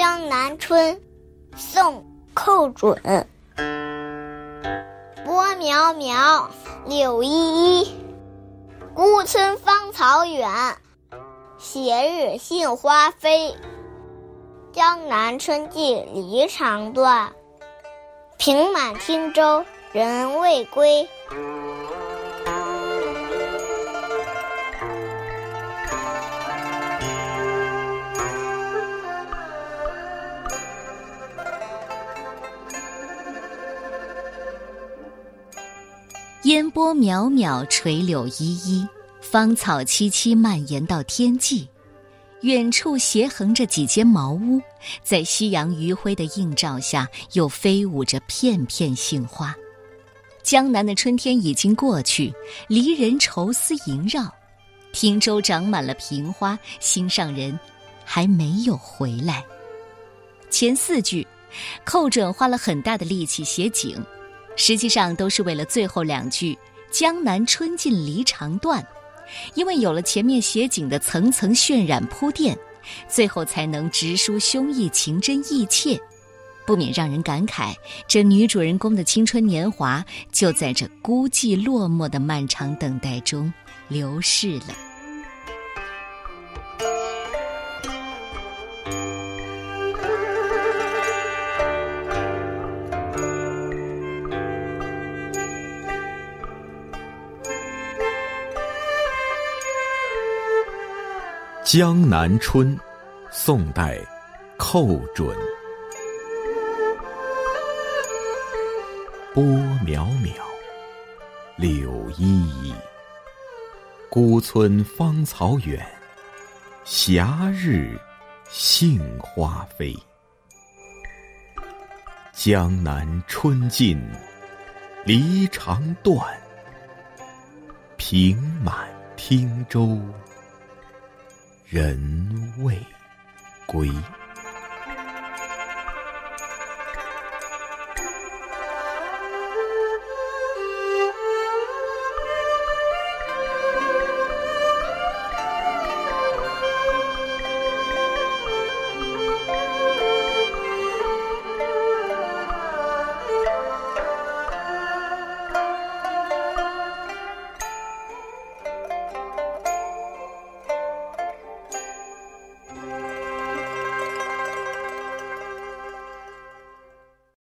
江南春》，宋·寇准。波渺渺，柳依依。孤村芳草远，斜日杏花飞。江南春尽离肠断，平满汀洲人未归。烟波渺渺，垂柳依依，芳草萋萋，蔓延到天际。远处斜横着几间茅屋，在夕阳余晖的映照下，又飞舞着片片杏花。江南的春天已经过去，离人愁思萦绕。汀洲长满了萍花，心上人还没有回来。前四句，寇准花了很大的力气写景。实际上都是为了最后两句“江南春尽离肠断”，因为有了前面写景的层层渲染铺垫，最后才能直抒胸臆、情真意切，不免让人感慨：这女主人公的青春年华就在这孤寂落寞的漫长等待中流逝了。《江南春》，宋代，寇准。波渺渺，柳依依。孤村芳草远，斜日杏花飞。江南春尽离肠断，平满汀洲。人未归。